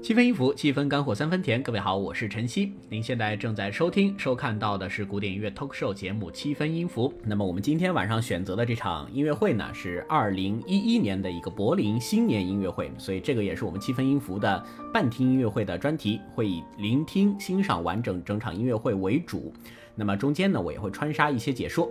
七分音符，七分干货，三分甜。各位好，我是晨曦。您现在正在收听、收看到的是古典音乐 talk show 节目《七分音符》。那么我们今天晚上选择的这场音乐会呢，是二零一一年的一个柏林新年音乐会，所以这个也是我们七分音符的半听音乐会的专题，会以聆听、欣赏完整整场音乐会为主。那么中间呢，我也会穿插一些解说。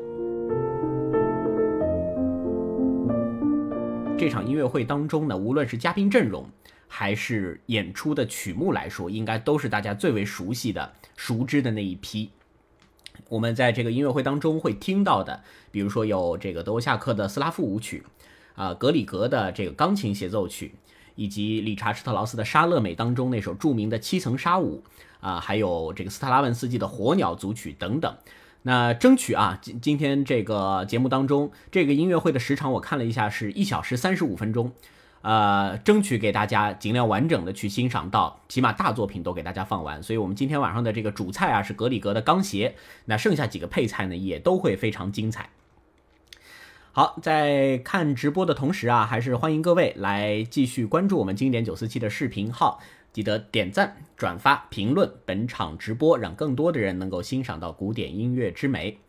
这场音乐会当中呢，无论是嘉宾阵容，还是演出的曲目来说，应该都是大家最为熟悉的、熟知的那一批。我们在这个音乐会当中会听到的，比如说有这个德沃夏克的斯拉夫舞曲，啊，格里格的这个钢琴协奏曲，以及理查施特劳斯的《莎乐美》当中那首著名的七层纱舞，啊，还有这个斯特拉文斯基的火鸟组曲等等。那争取啊，今今天这个节目当中，这个音乐会的时长我看了一下，是一小时三十五分钟，呃，争取给大家尽量完整的去欣赏到，起码大作品都给大家放完。所以，我们今天晚上的这个主菜啊是格里格的钢协，那剩下几个配菜呢也都会非常精彩。好，在看直播的同时啊，还是欢迎各位来继续关注我们经典九四七的视频号。记得点赞、转发、评论本场直播，让更多的人能够欣赏到古典音乐之美。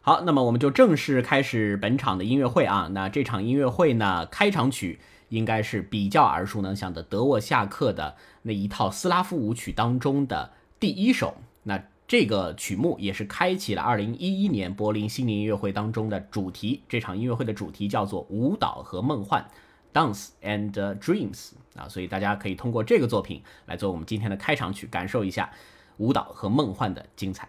好，那么我们就正式开始本场的音乐会啊。那这场音乐会呢，开场曲应该是比较耳熟能详的德沃夏克的那一套斯拉夫舞曲当中的第一首。那这个曲目也是开启了2011年柏林新年音乐会当中的主题。这场音乐会的主题叫做舞蹈和梦幻。Dance and Dreams 啊，所以大家可以通过这个作品来做我们今天的开场曲，感受一下舞蹈和梦幻的精彩。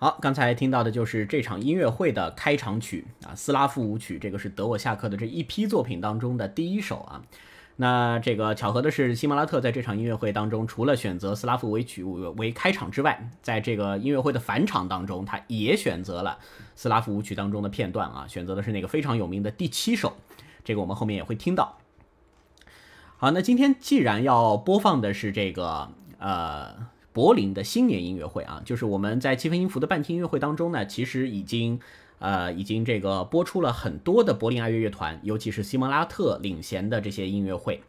好，刚才听到的就是这场音乐会的开场曲啊，斯拉夫舞曲，这个是德沃夏克的这一批作品当中的第一首啊。那这个巧合的是，西莫拉特在这场音乐会当中，除了选择斯拉夫舞曲为开场之外，在这个音乐会的返场当中，他也选择了斯拉夫舞曲当中的片段啊，选择的是那个非常有名的第七首，这个我们后面也会听到。好，那今天既然要播放的是这个呃。柏林的新年音乐会啊，就是我们在七分音符的半天音乐会当中呢，其实已经，呃，已经这个播出了很多的柏林爱乐乐团，尤其是西蒙拉特领衔的这些音乐会。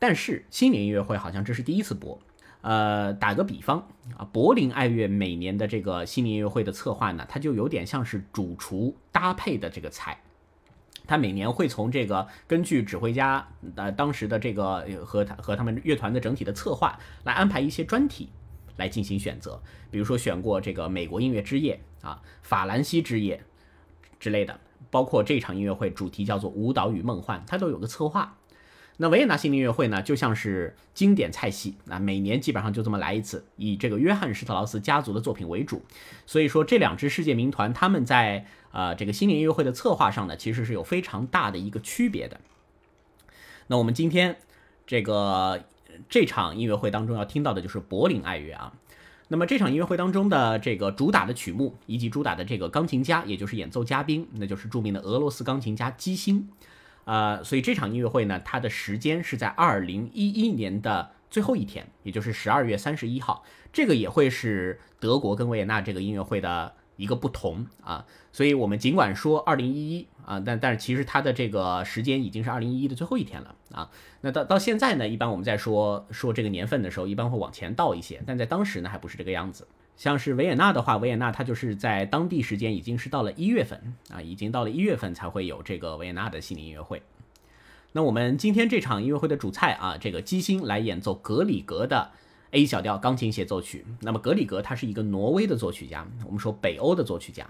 但是新年音乐会好像这是第一次播。呃，打个比方啊，柏林爱乐每年的这个新年音乐会的策划呢，它就有点像是主厨搭配的这个菜，他每年会从这个根据指挥家呃当时的这个和他和他们乐团的整体的策划来安排一些专题。来进行选择，比如说选过这个美国音乐之夜啊、法兰西之夜之类的，包括这场音乐会主题叫做舞蹈与梦幻，它都有个策划。那维也纳新年音乐会呢，就像是经典菜系，那每年基本上就这么来一次，以这个约翰施特劳斯家族的作品为主。所以说这两支世界名团，他们在呃这个新年音乐会的策划上呢，其实是有非常大的一个区别的。那我们今天这个。这场音乐会当中要听到的就是柏林爱乐啊。那么这场音乐会当中的这个主打的曲目以及主打的这个钢琴家，也就是演奏嘉宾，那就是著名的俄罗斯钢琴家基辛。呃，所以这场音乐会呢，它的时间是在二零一一年的最后一天，也就是十二月三十一号。这个也会是德国跟维也纳这个音乐会的。一个不同啊，所以我们尽管说二零一一啊，但但是其实它的这个时间已经是二零一一的最后一天了啊。那到到现在呢，一般我们在说说这个年份的时候，一般会往前倒一些，但在当时呢还不是这个样子。像是维也纳的话，维也纳它就是在当地时间已经是到了一月份啊，已经到了一月份才会有这个维也纳的新年音乐会。那我们今天这场音乐会的主菜啊，这个基辛来演奏格里格的。A 小调钢琴协奏曲。那么格里格他是一个挪威的作曲家，我们说北欧的作曲家，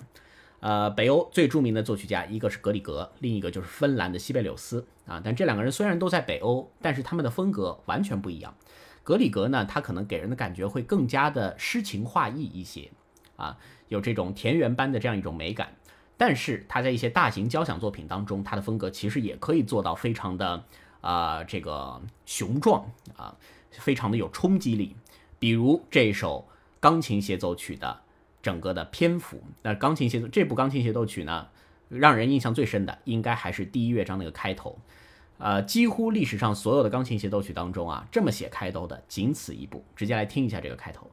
呃，北欧最著名的作曲家一个是格里格，另一个就是芬兰的西贝柳斯啊。但这两个人虽然都在北欧，但是他们的风格完全不一样。格里格呢，他可能给人的感觉会更加的诗情画意一些啊，有这种田园般的这样一种美感。但是他在一些大型交响作品当中，他的风格其实也可以做到非常的啊这个雄壮啊。非常的有冲击力，比如这首钢琴协奏曲的整个的篇幅。那钢琴协奏这部钢琴协奏曲呢，让人印象最深的应该还是第一乐章那个开头。呃，几乎历史上所有的钢琴协奏曲当中啊，这么写开头的仅此一部。直接来听一下这个开头。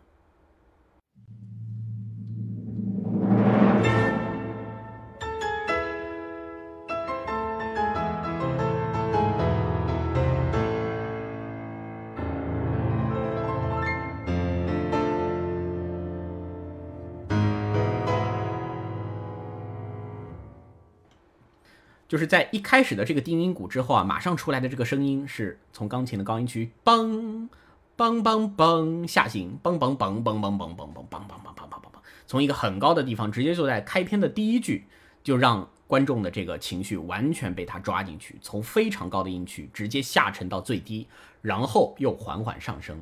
就是在一开始的这个定音鼓之后啊，马上出来的这个声音是从钢琴的高音区嘣嘣嘣嘣下行梆梆梆梆梆梆梆梆梆梆梆梆梆梆梆，从一个很高的地方直接就在开篇的第一句就让观众的这个情绪完全被他抓进去，从非常高的音区直接下沉到最低，然后又缓缓上升，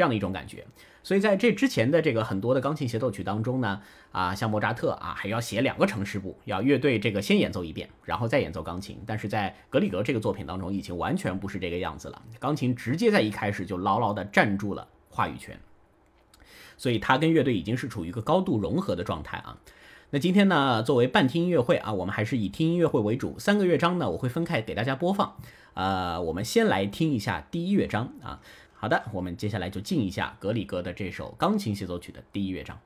这样的一种感觉。所以在这之前的这个很多的钢琴协奏曲当中呢，啊，像莫扎特啊，还要写两个城市部，要乐队这个先演奏一遍，然后再演奏钢琴。但是在格里格这个作品当中，已经完全不是这个样子了，钢琴直接在一开始就牢牢地站住了话语权，所以他跟乐队已经是处于一个高度融合的状态啊。那今天呢，作为半听音乐会啊，我们还是以听音乐会为主，三个乐章呢，我会分开给大家播放。呃，我们先来听一下第一乐章啊。好的，我们接下来就进一下格里格的这首钢琴协奏曲的第一乐章。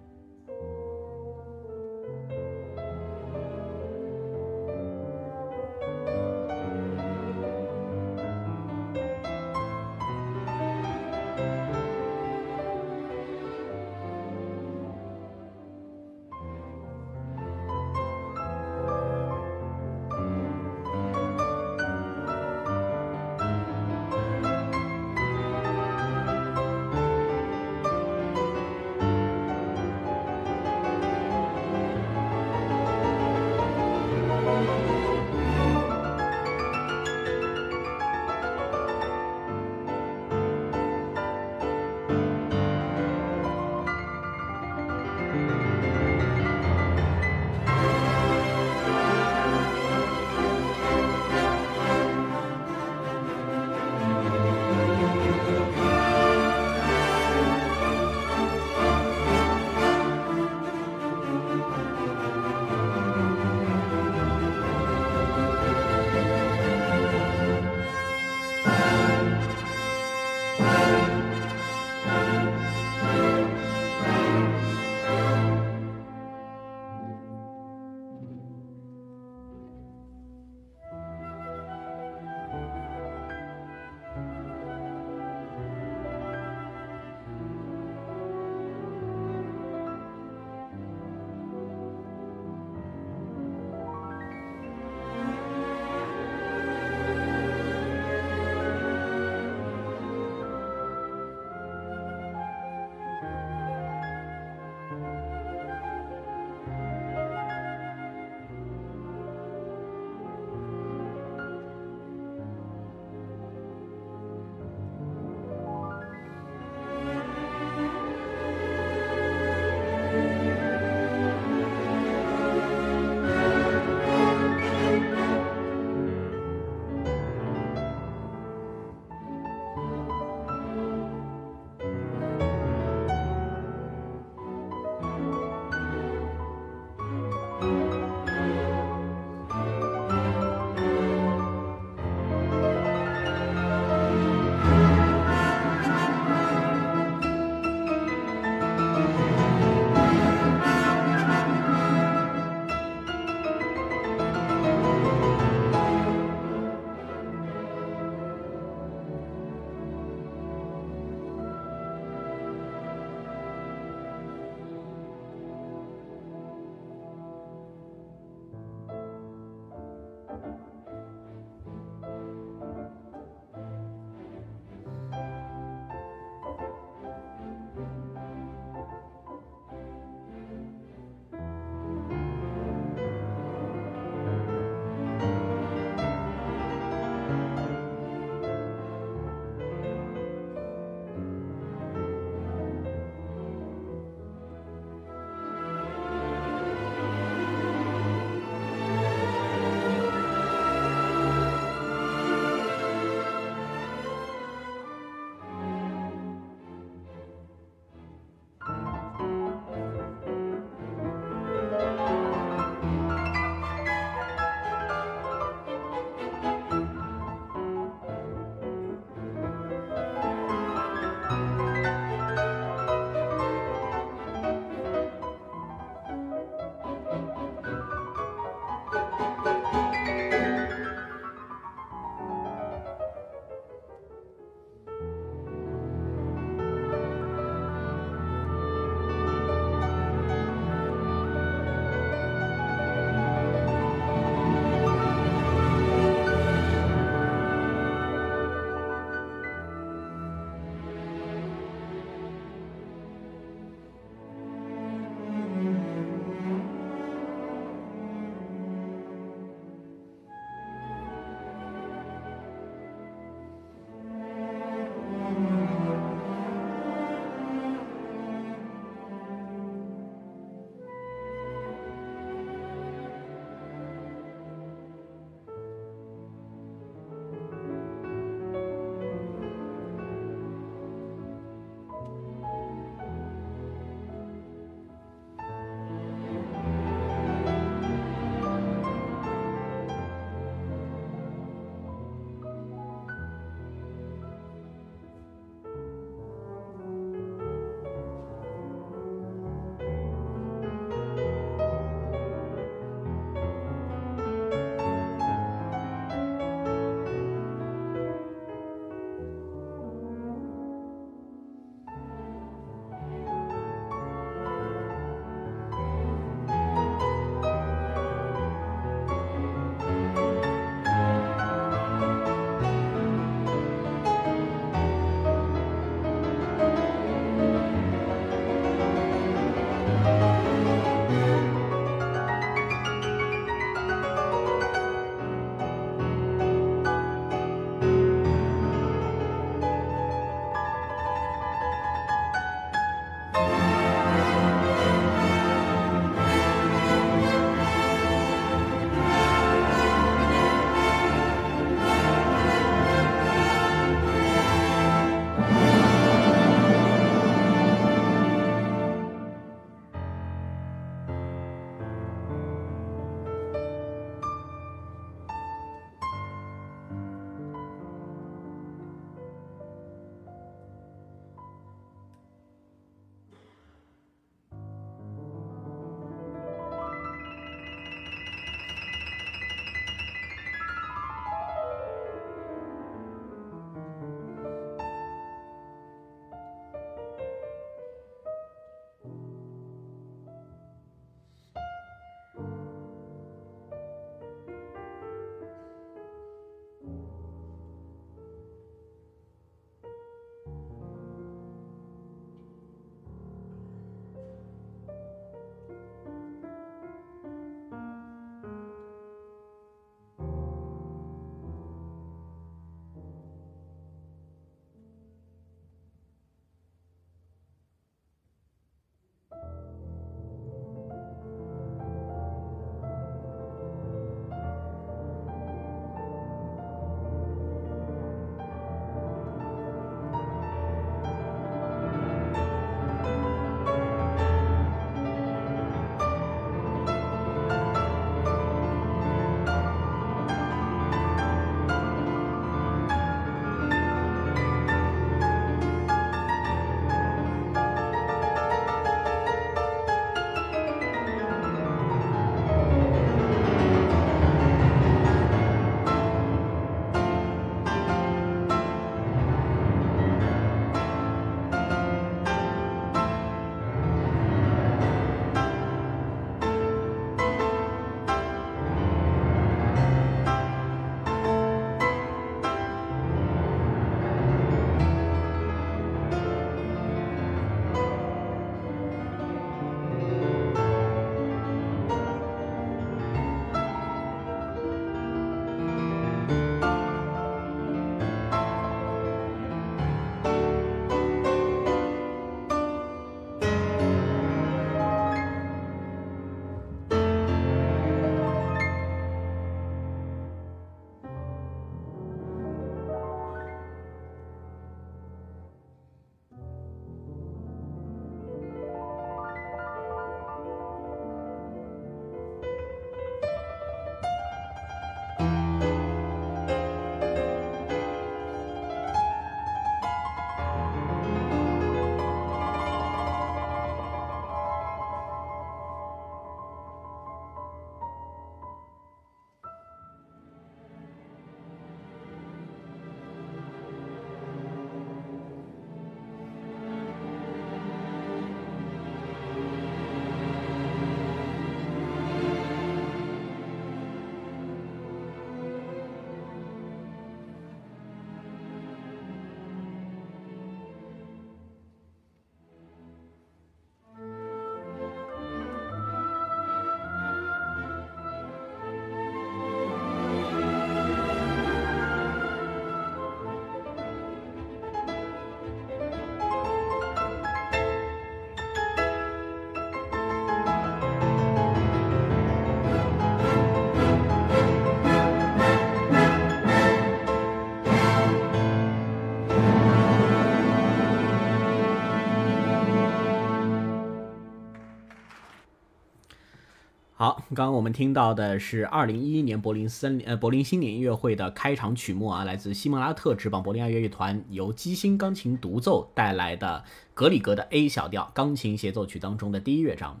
刚刚我们听到的是二零一一年柏林森呃柏林新年音乐会的开场曲目啊，来自西蒙拉特之邦柏林爱乐乐团由基辛钢琴独奏带来的格里格的 A 小调钢琴协奏曲当中的第一乐章。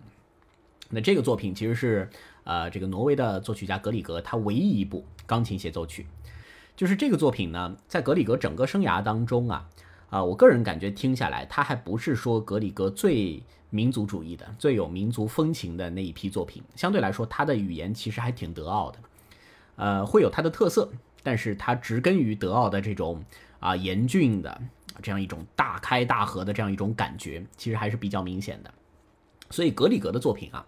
那这个作品其实是呃这个挪威的作曲家格里格他唯一一部钢琴协奏曲，就是这个作品呢，在格里格整个生涯当中啊啊，我个人感觉听下来，他还不是说格里格最。民族主义的最有民族风情的那一批作品，相对来说，他的语言其实还挺德奥的，呃，会有它的特色，但是它植根于德奥的这种啊严峻的这样一种大开大合的这样一种感觉，其实还是比较明显的。所以格里格的作品啊，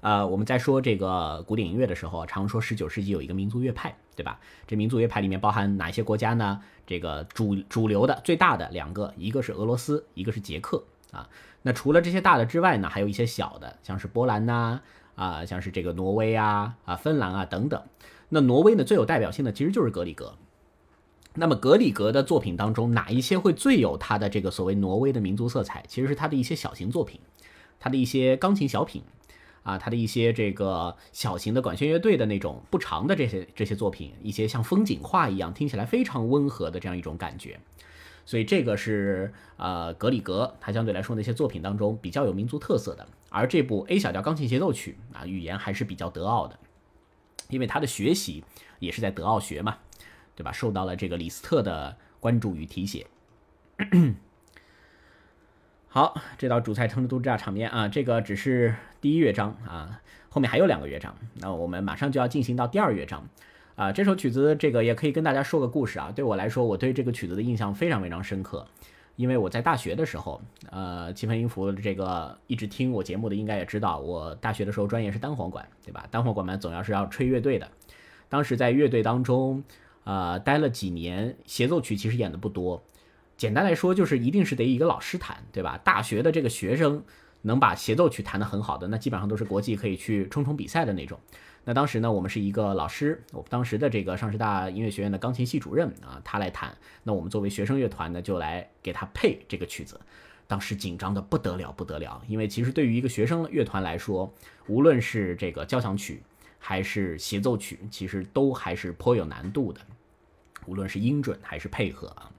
呃，我们在说这个古典音乐的时候，常说十九世纪有一个民族乐派，对吧？这民族乐派里面包含哪些国家呢？这个主主流的最大的两个，一个是俄罗斯，一个是捷克啊。那除了这些大的之外呢，还有一些小的，像是波兰呐，啊，像是这个挪威啊，啊，芬兰啊等等。那挪威呢最有代表性的其实就是格里格。那么格里格的作品当中，哪一些会最有他的这个所谓挪威的民族色彩？其实是他的一些小型作品，他的一些钢琴小品，啊，他的一些这个小型的管弦乐队的那种不长的这些这些作品，一些像风景画一样听起来非常温和的这样一种感觉。所以这个是呃格里格他相对来说那些作品当中比较有民族特色的，而这部 A 小调钢琴协奏曲啊语言还是比较德奥的，因为他的学习也是在德奥学嘛，对吧？受到了这个李斯特的关注与提携。好，这道主菜成都炸场面啊，这个只是第一乐章啊，后面还有两个乐章，那我们马上就要进行到第二乐章。啊，这首曲子这个也可以跟大家说个故事啊。对我来说，我对这个曲子的印象非常非常深刻，因为我在大学的时候，呃，七分音符这个一直听我节目的应该也知道，我大学的时候专业是单簧管，对吧？单簧管嘛，总要是要吹乐队的。当时在乐队当中，呃，待了几年，协奏曲其实演的不多。简单来说，就是一定是得一个老师弹，对吧？大学的这个学生能把协奏曲弹得很好的，那基本上都是国际可以去冲冲比赛的那种。那当时呢，我们是一个老师，我当时的这个上师大音乐学院的钢琴系主任啊，他来弹。那我们作为学生乐团呢，就来给他配这个曲子。当时紧张的不得了，不得了，因为其实对于一个学生乐团来说，无论是这个交响曲还是协奏曲，其实都还是颇有难度的，无论是音准还是配合啊。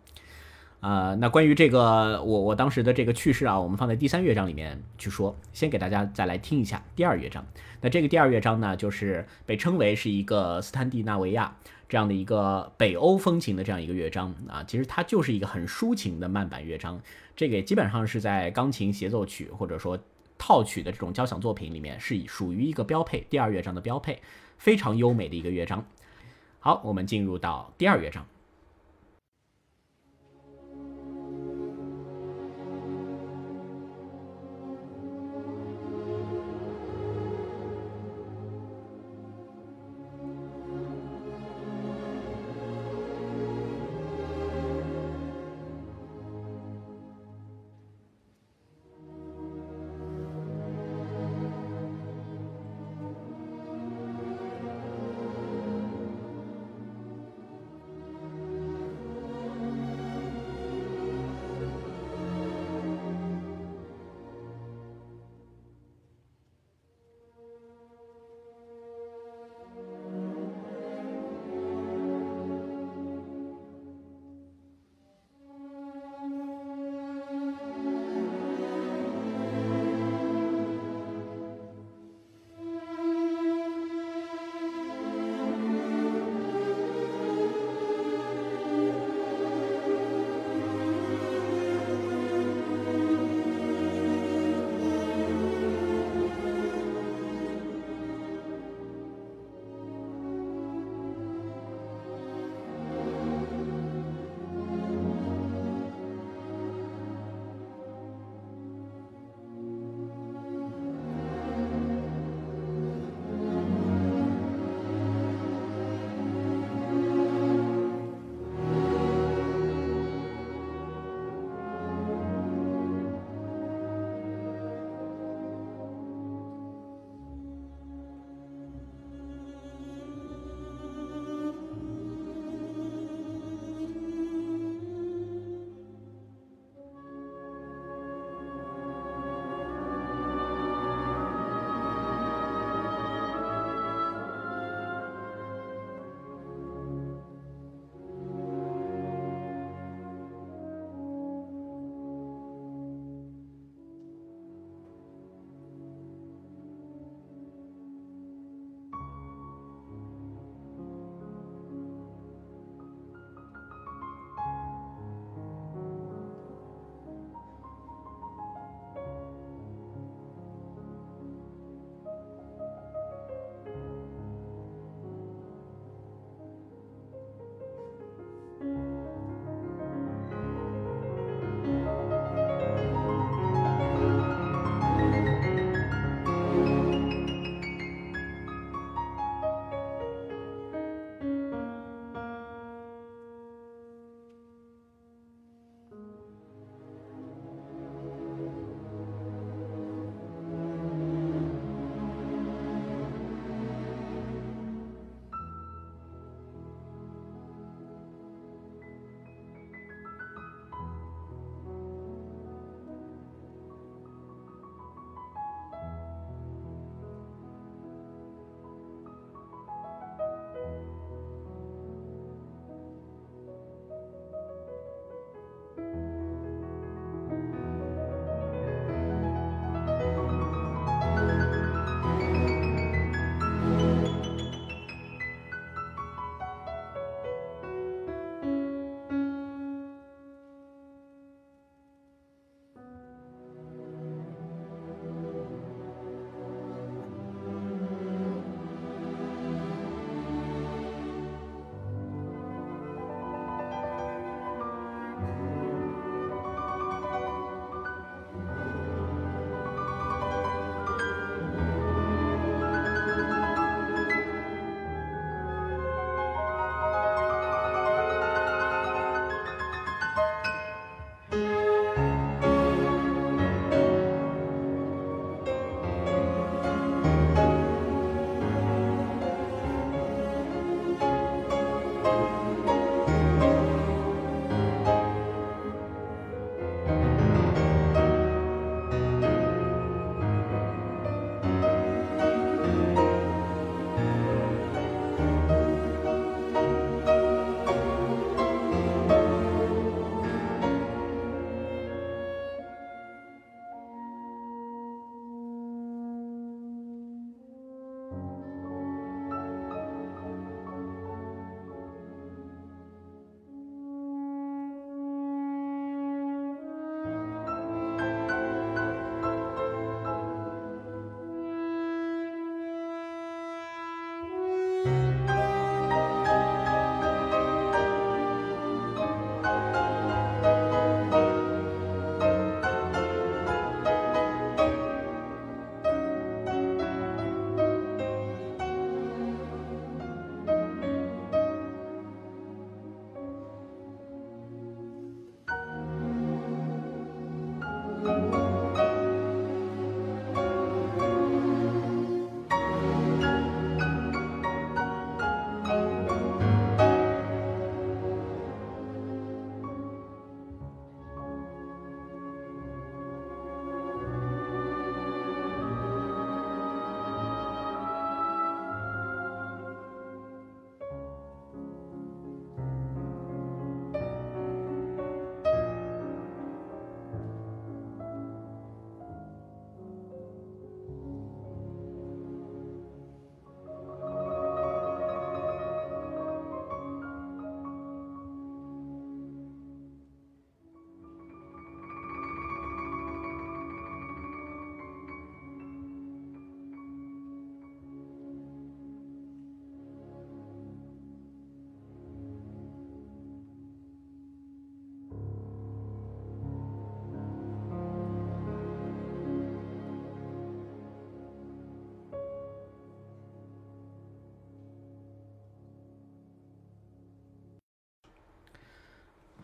呃，那关于这个我我当时的这个趣事啊，我们放在第三乐章里面去说。先给大家再来听一下第二乐章。那这个第二乐章呢，就是被称为是一个斯坦迪纳维亚这样的一个北欧风情的这样一个乐章啊。其实它就是一个很抒情的慢板乐章。这个也基本上是在钢琴协奏曲或者说套曲的这种交响作品里面是属于一个标配，第二乐章的标配，非常优美的一个乐章。好，我们进入到第二乐章。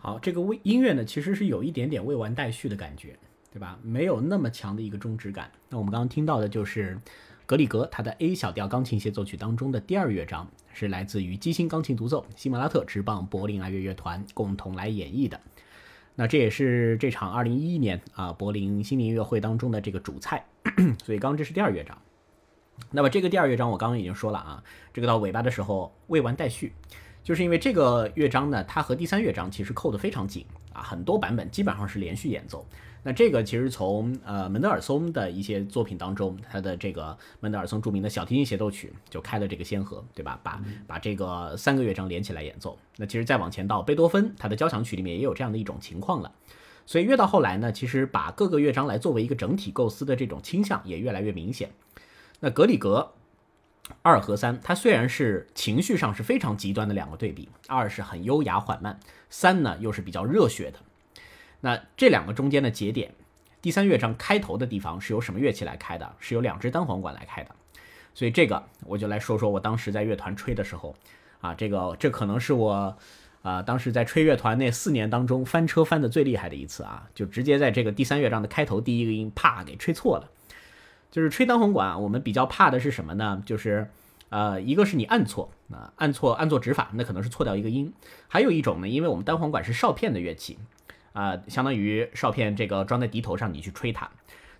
好，这个未音乐呢，其实是有一点点未完待续的感觉，对吧？没有那么强的一个终止感。那我们刚刚听到的就是格里格他的 A 小调钢琴协奏曲当中的第二乐章，是来自于基辛钢琴独奏，西莫拉特直棒柏林爱乐乐团共同来演绎的。那这也是这场2011年啊柏林新年音乐会当中的这个主菜。所以刚刚这是第二乐章。那么这个第二乐章我刚刚已经说了啊，这个到尾巴的时候未完待续。就是因为这个乐章呢，它和第三乐章其实扣得非常紧啊，很多版本基本上是连续演奏。那这个其实从呃门德尔松的一些作品当中，他的这个门德尔松著名的小提琴协奏曲就开了这个先河，对吧？把把这个三个乐章连起来演奏。那其实再往前到贝多芬他的交响曲里面也有这样的一种情况了。所以越到后来呢，其实把各个乐章来作为一个整体构思的这种倾向也越来越明显。那格里格。二和三，它虽然是情绪上是非常极端的两个对比，二是很优雅缓慢，三呢又是比较热血的。那这两个中间的节点，第三乐章开头的地方是由什么乐器来开的？是由两只单簧管来开的。所以这个我就来说说我当时在乐团吹的时候，啊，这个这可能是我啊当时在吹乐团那四年当中翻车翻的最厉害的一次啊，就直接在这个第三乐章的开头第一个音啪给吹错了。就是吹单簧管，我们比较怕的是什么呢？就是，呃，一个是你按错啊，按错按错指法，那可能是错掉一个音；还有一种呢，因为我们单簧管是哨片的乐器，啊，相当于哨片这个装在笛头上，你去吹它。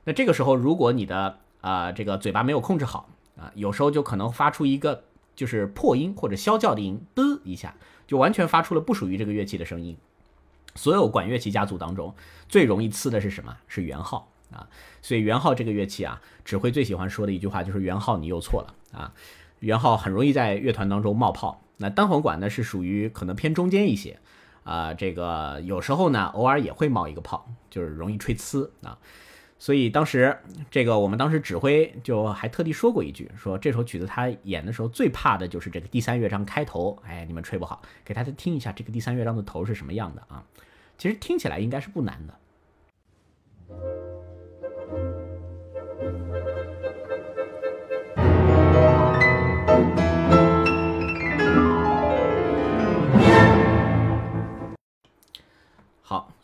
那这个时候，如果你的啊这个嘴巴没有控制好啊，有时候就可能发出一个就是破音或者啸叫的音，嘚一下，就完全发出了不属于这个乐器的声音。所有管乐器家族当中，最容易呲的是什么？是圆号。啊，所以圆号这个乐器啊，指挥最喜欢说的一句话就是“圆号你又错了啊”，圆号很容易在乐团当中冒泡。那单簧管呢是属于可能偏中间一些，啊，这个有时候呢偶尔也会冒一个泡，就是容易吹呲啊。所以当时这个我们当时指挥就还特地说过一句，说这首曲子他演的时候最怕的就是这个第三乐章开头，哎，你们吹不好，给大家听一下这个第三乐章的头是什么样的啊？其实听起来应该是不难的。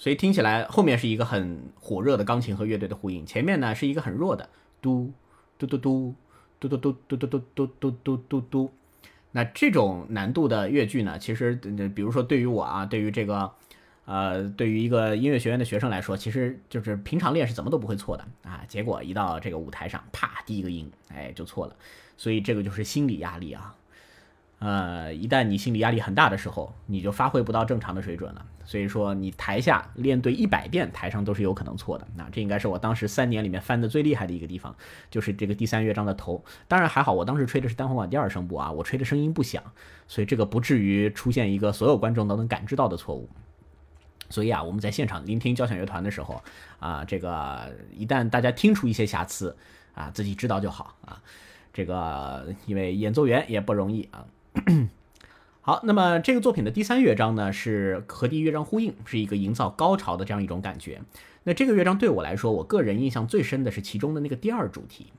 所以听起来后面是一个很火热的钢琴和乐队的呼应，前面呢是一个很弱的嘟嘟嘟嘟嘟嘟嘟嘟嘟嘟嘟嘟嘟嘟嘟。那这种难度的乐句呢，其实比如说对于我啊，对于这个呃，对于一个音乐学院的学生来说，其实就是平常练是怎么都不会错的啊。结果一到这个舞台上，啪，第一个音，哎，就错了。所以这个就是心理压力啊。呃，一旦你心理压力很大的时候，你就发挥不到正常的水准了。所以说，你台下练对一百遍，台上都是有可能错的。那这应该是我当时三年里面翻的最厉害的一个地方，就是这个第三乐章的头。当然还好，我当时吹的是单簧管第二声部啊，我吹的声音不响，所以这个不至于出现一个所有观众都能感知到的错误。所以啊，我们在现场聆听交响乐团的时候啊，这个一旦大家听出一些瑕疵啊，自己知道就好啊。这个因为演奏员也不容易啊。好，那么这个作品的第三乐章呢，是和第一乐章呼应，是一个营造高潮的这样一种感觉。那这个乐章对我来说，我个人印象最深的是其中的那个第二主题。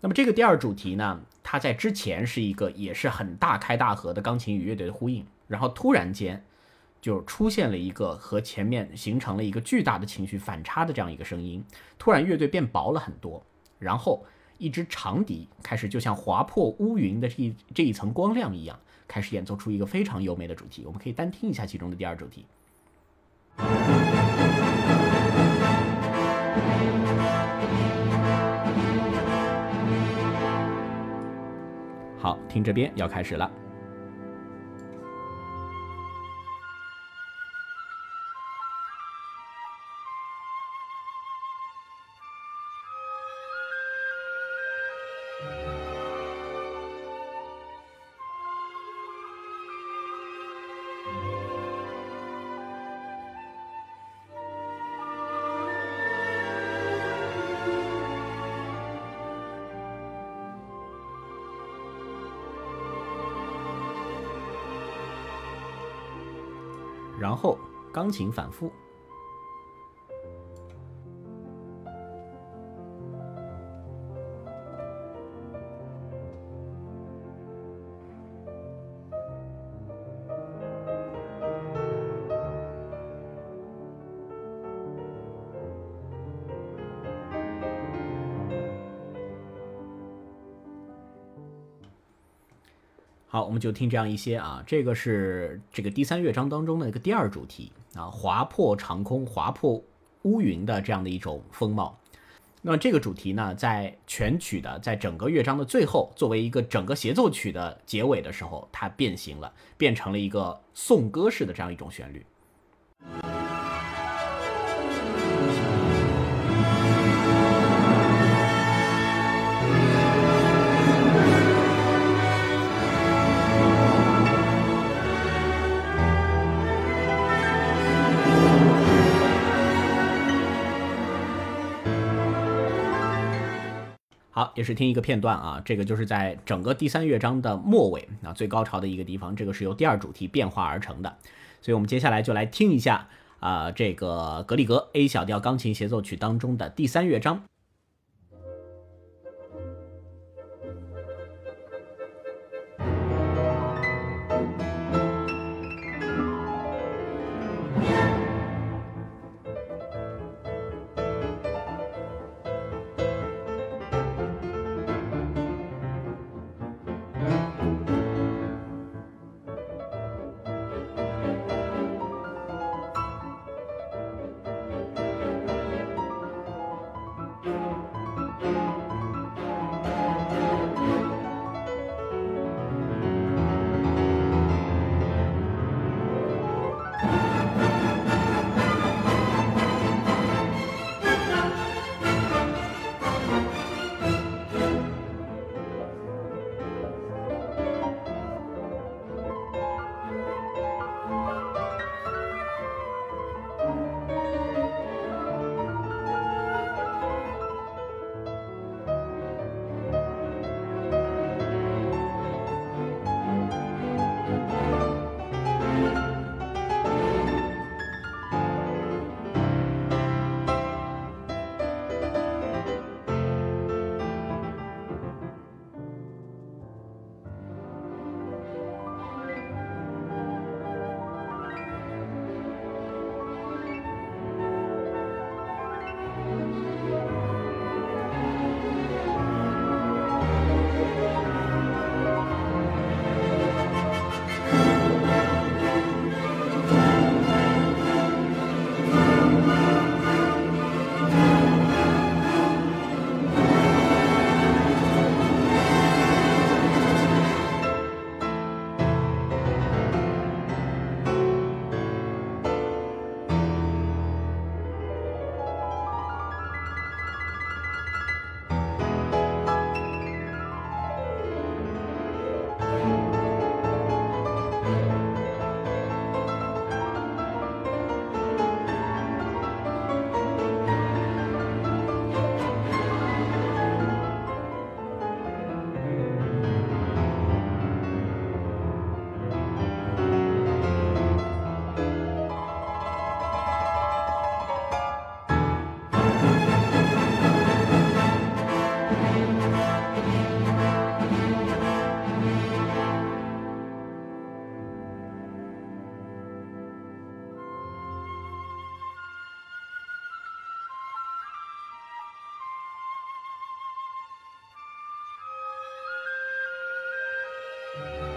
那么这个第二主题呢，它在之前是一个也是很大开大合的钢琴与乐队的呼应，然后突然间就出现了一个和前面形成了一个巨大的情绪反差的这样一个声音，突然乐队变薄了很多，然后。一支长笛开始就像划破乌云的这一这一层光亮一样，开始演奏出一个非常优美的主题。我们可以单听一下其中的第二主题。好，听这边要开始了。钢琴反复好，我们就听这样一些啊，这个是这个第三乐章当中的一个第二主题。啊，划破长空、划破乌云的这样的一种风貌。那么这个主题呢，在全曲的在整个乐章的最后，作为一个整个协奏曲的结尾的时候，它变形了，变成了一个颂歌式的这样一种旋律。也是听一个片段啊，这个就是在整个第三乐章的末尾啊，最高潮的一个地方，这个是由第二主题变化而成的，所以我们接下来就来听一下啊，这个格里格 A 小调钢琴协奏曲当中的第三乐章。Bye.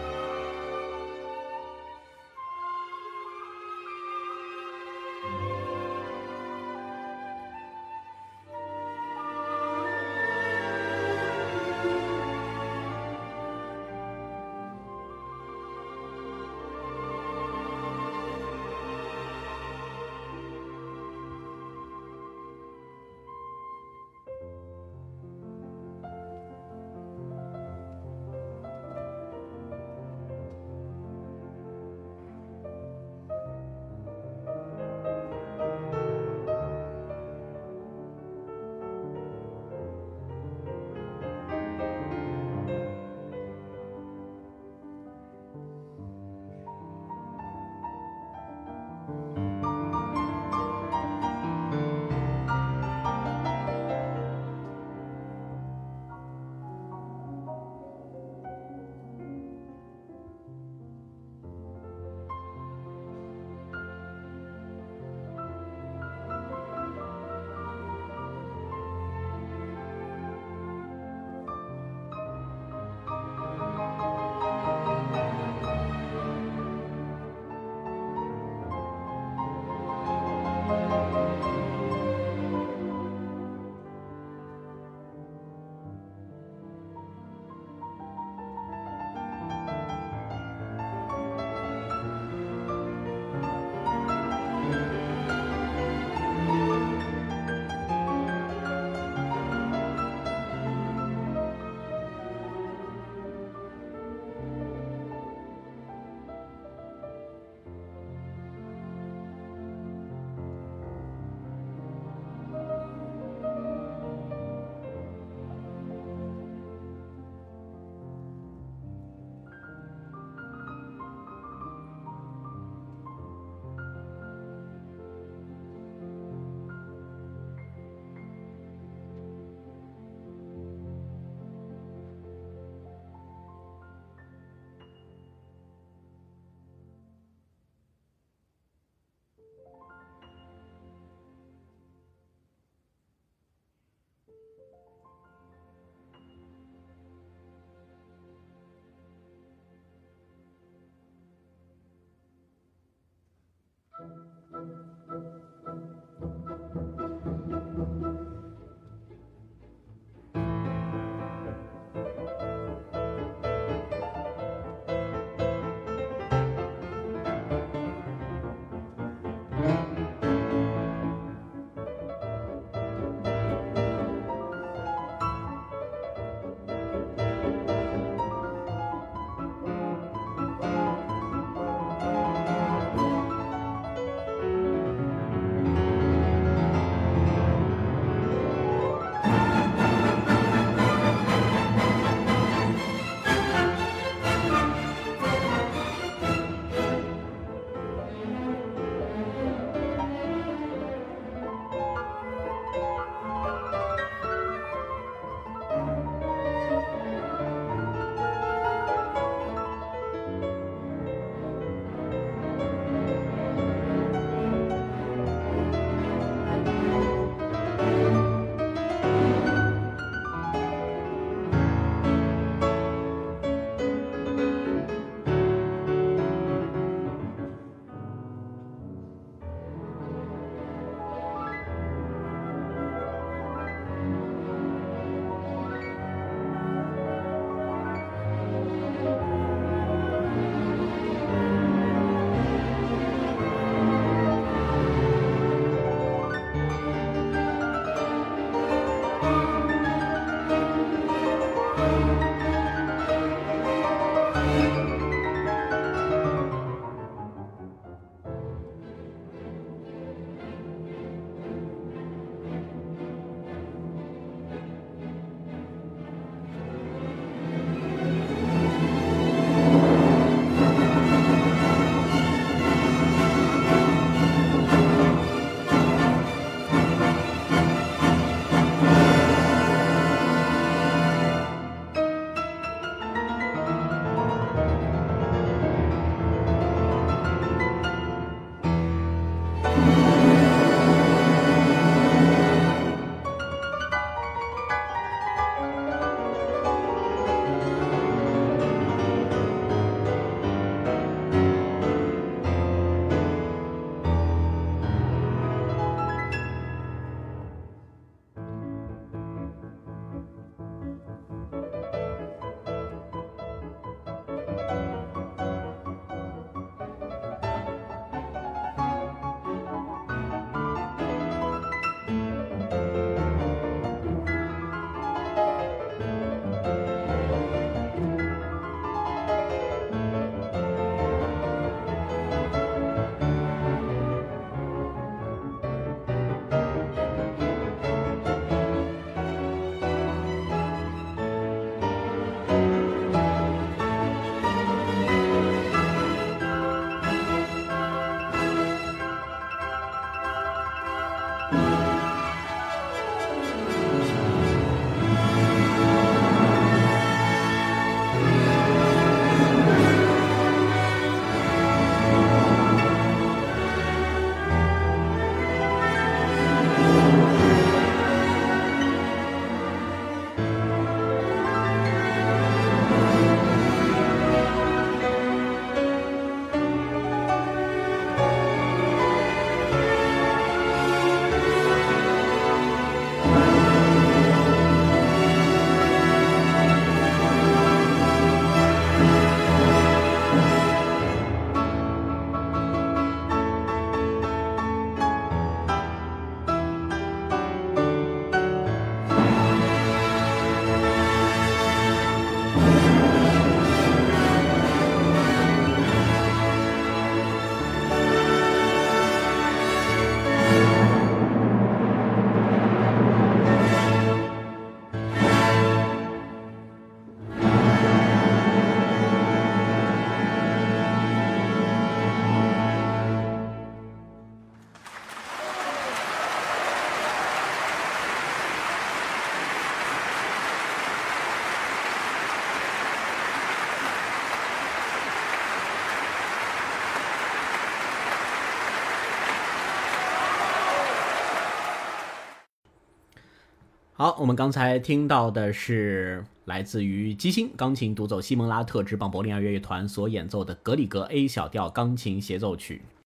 我们刚才听到的是来自于基星钢琴独奏西蒙拉特之邦柏林爱乐乐团所演奏的格里格 A 小调钢琴协奏曲。